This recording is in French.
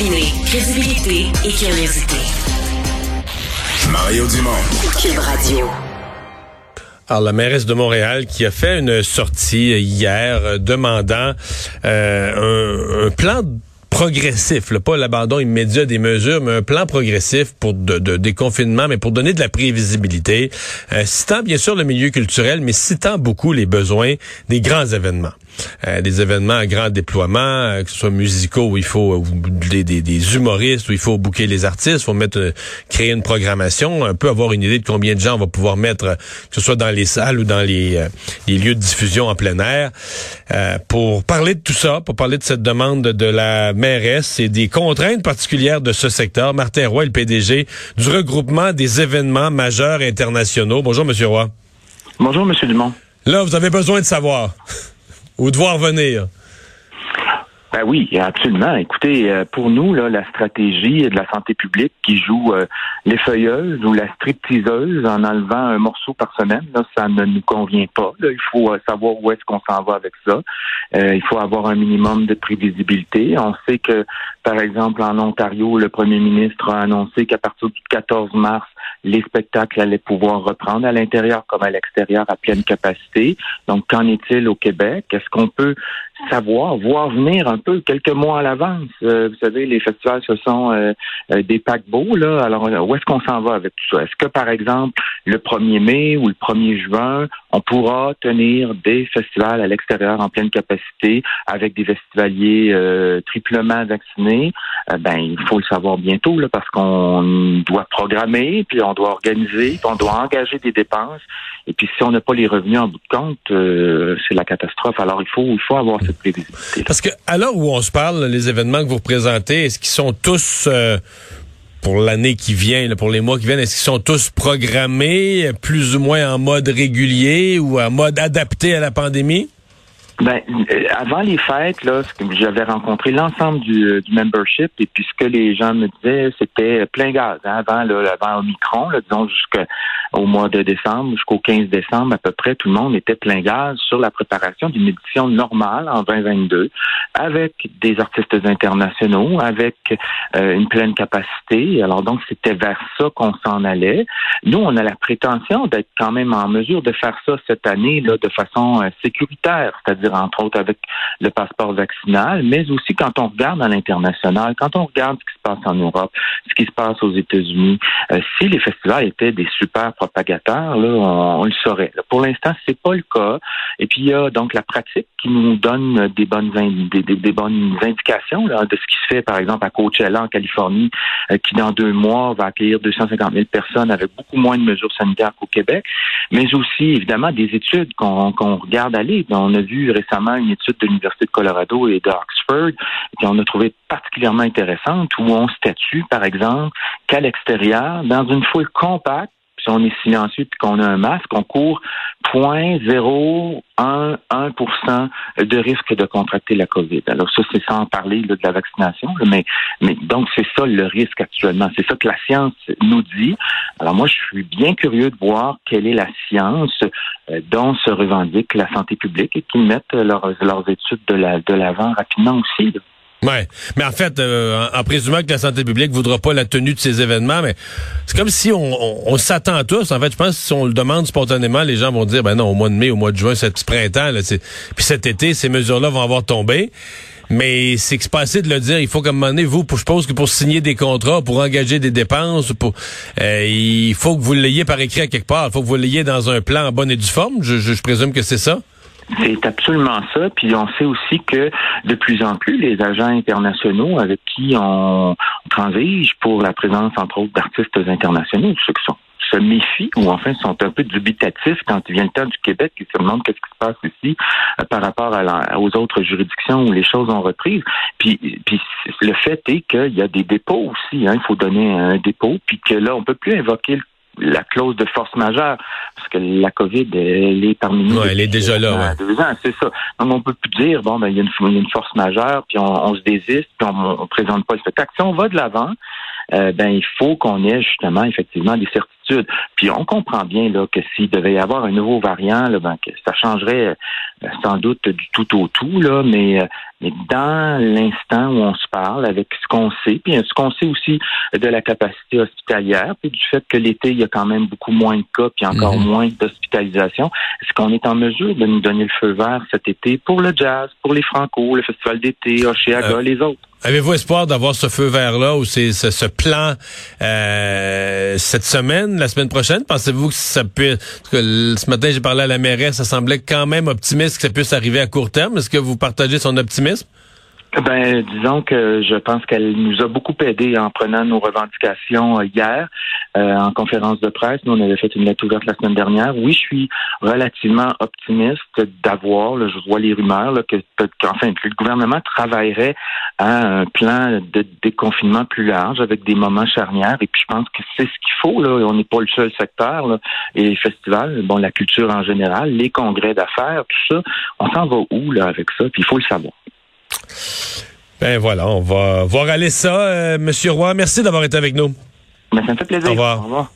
Combiner crédibilité et curiosité. Mario Dumont. Cube Radio. Alors, la mairesse de Montréal qui a fait une sortie hier euh, demandant euh, un, un plan progressif, là, pas l'abandon immédiat des mesures, mais un plan progressif pour de, de déconfinement, mais pour donner de la prévisibilité, euh, citant bien sûr le milieu culturel, mais citant beaucoup les besoins des grands événements. Euh, des événements à grand déploiement, euh, que ce soit musicaux où il faut euh, des, des, des, humoristes, où il faut bouquer les artistes, faut mettre créer une programmation, un peu avoir une idée de combien de gens on va pouvoir mettre, que ce soit dans les salles ou dans les, les lieux de diffusion en plein air. pour parler de tout ça, pour parler de cette demande de la mairesse et des contraintes particulières de ce secteur, Martin Roy, le PDG du regroupement des événements majeurs internationaux. Bonjour, Monsieur Roy. Bonjour, Monsieur Dumont. Là, vous avez besoin de savoir ou devoir venir? Ben oui, absolument. Écoutez, euh, pour nous, là, la stratégie de la santé publique qui joue euh, les feuilleuses ou la stripteaseuse en enlevant un morceau par semaine, là, ça ne nous convient pas. Il faut euh, savoir où est-ce qu'on s'en va avec ça. il faut avoir un minimum de prévisibilité. On sait que, par exemple, en Ontario, le premier ministre a annoncé qu'à partir du 14 mars, les spectacles allaient pouvoir reprendre à l'intérieur comme à l'extérieur à pleine capacité. Donc, qu'en est-il au Québec? Est-ce qu'on peut savoir, voir venir un peu quelques mois à l'avance? Euh, vous savez, les festivals, ce sont euh, euh, des paquebots, là. Alors, où est-ce qu'on s'en va avec tout ça? Est-ce que, par exemple, le 1er mai ou le 1er juin, on pourra tenir des festivals à l'extérieur en pleine capacité avec des festivaliers triplement vaccinés? ben, il faut le savoir bientôt, là, parce qu'on doit programmer, puis on doit organiser, puis on doit engager des dépenses. Et puis, si on n'a pas les revenus en bout de compte, c'est la catastrophe. Alors, il faut, il faut avoir cette prévisibilité. Parce que, à l'heure où on se parle, les événements que vous représentez, est-ce qu'ils sont tous pour l'année qui vient, pour les mois qui viennent, est-ce qu'ils sont tous programmés plus ou moins en mode régulier ou en mode adapté à la pandémie? Ben, euh, avant les fêtes, là, j'avais rencontré l'ensemble du, euh, du, membership et puis ce que les gens me disaient, c'était plein gaz. Hein, avant, là, avant Omicron, là, disons jusqu'au mois de décembre, jusqu'au 15 décembre, à peu près, tout le monde était plein gaz sur la préparation d'une édition normale en 2022, avec des artistes internationaux, avec euh, une pleine capacité. Alors donc, c'était vers ça qu'on s'en allait. Nous, on a la prétention d'être quand même en mesure de faire ça cette année là, de façon sécuritaire, c'est-à-dire entre autres avec le passeport vaccinal, mais aussi quand on regarde à l'international, quand on regarde ce qui se passe en Europe, ce qui se passe aux États-Unis, euh, si les festivals étaient des super propagateurs, là, on, le saurait. pour l'instant, c'est pas le cas. Et puis il y a donc la pratique qui nous donne des bonnes des, bonnes indications de ce qui se fait, par exemple, à Coachella en Californie, euh, qui dans deux mois va accueillir 250 000 personnes avec beaucoup moins de mesures sanitaires qu'au Québec, mais aussi évidemment des études qu'on regarde aller. On a vu récemment une étude de l'Université de Colorado et d'Oxford qu'on a trouvé particulièrement intéressante où on statue, par exemple, qu'à l'extérieur, dans une foule compacte, si on est silencieux et qu'on a un masque, on court 0.011% de risque de contracter la COVID. Alors ça, c'est sans parler de la vaccination, mais, mais donc c'est ça le risque actuellement. C'est ça que la science nous dit. Alors moi, je suis bien curieux de voir quelle est la science euh, dont se revendique la santé publique et qu'ils mettent leurs, leurs études de l'avant la, de rapidement aussi. Ouais, mais en fait, euh, en, présumant que la santé publique voudra pas la tenue de ces événements, mais c'est comme si on, s'attend à tous. En fait, je pense que si on le demande spontanément, les gens vont dire, ben non, au mois de mai, au mois de juin, cet printemps, là, puis cet été, ces mesures-là vont avoir tombé. Mais c'est que c'est pas de le dire. Il faut comme moment donné, vous, je pense que pour signer des contrats, pour engager des dépenses, pour euh, il faut que vous l'ayez par écrit à quelque part. Il faut que vous l'ayez dans un plan en bonne et due forme. Je, je présume que c'est ça. C'est absolument ça. Puis on sait aussi que de plus en plus, les agents internationaux avec qui on transige pour la présence, entre autres, d'artistes internationaux, ceux qui sont se méfient ou enfin sont un peu dubitatifs quand il vient le temps du Québec ils se demandent qu'est-ce qui se passe ici euh, par rapport à aux autres juridictions où les choses ont repris. Puis, puis le fait est qu'il y a des dépôts aussi. Hein, il faut donner un dépôt, puis que là on peut plus invoquer le la clause de force majeure, parce que la COVID, elle est parmi nous. Ouais, elle est déjà là. Ouais. c'est ça. Donc, on peut plus dire, bon, ben, il y, a une force majeure, puis on, se désiste, puis on, on présente pas le spectacle. Si on va de l'avant, euh, ben il faut qu'on ait justement effectivement des certitudes. Puis on comprend bien là que s'il devait y avoir un nouveau variant, là, ben, que ça changerait euh, sans doute du tout au tout là, mais, mais dans l'instant où on se parle, avec ce qu'on sait, puis ce qu'on sait aussi de la capacité hospitalière, puis du fait que l'été il y a quand même beaucoup moins de cas, puis encore Mhm. moins d'hospitalisation, est-ce qu'on est en mesure de nous donner le feu vert cet été pour le jazz, pour les Franco, le festival d'été, Oshéaga, Euh, les autres? Avez-vous espoir d'avoir ce feu vert-là ou ce, ce plan euh, cette semaine, la semaine prochaine? Pensez-vous que ça peut... parce que ce matin, j'ai parlé à la mairesse, ça semblait quand même optimiste que ça puisse arriver à court terme. Est-ce que vous partagez son optimisme? Ben, disons que je pense qu'elle nous a beaucoup aidé en prenant nos revendications euh, hier euh, en conférence de presse. Nous, on avait fait une lettre ouverte la semaine dernière. Oui, je suis relativement optimiste d'avoir, je vois les rumeurs, là, que, enfin, que le gouvernement travaillerait à un plan de déconfinement plus large avec des moments charnières. Et puis, je pense que c'est ce qu'il faut. On n'est pas le seul secteur. Et les festivals, bon, la culture en général, les congrès d'affaires, tout ça, on s'en va où là avec ça? Puis il faut le savoir. Ben voilà, on va voir aller ça. Euh, Monsieur Roy, merci d'avoir été avec nous. Mais ça me fait plaisir. Au revoir. Au revoir.